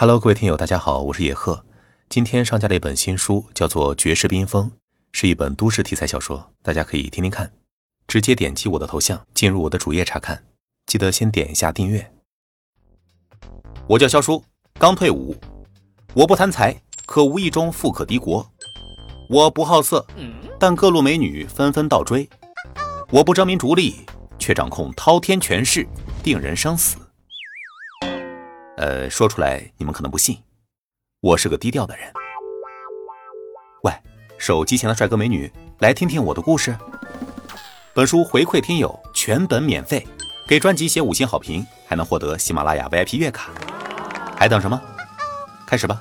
Hello，各位听友，大家好，我是野鹤。今天上架了一本新书，叫做《绝世冰封》，是一本都市题材小说，大家可以听听看。直接点击我的头像，进入我的主页查看。记得先点一下订阅。我叫肖叔，刚退伍。我不贪财，可无意中富可敌国。我不好色，但各路美女纷纷倒追。我不争名逐利，却掌控滔天权势，定人生死。呃，说出来你们可能不信，我是个低调的人。喂，手机前的帅哥美女，来听听我的故事。本书回馈听友全本免费，给专辑写五星好评，还能获得喜马拉雅 VIP 月卡。还等什么？开始吧。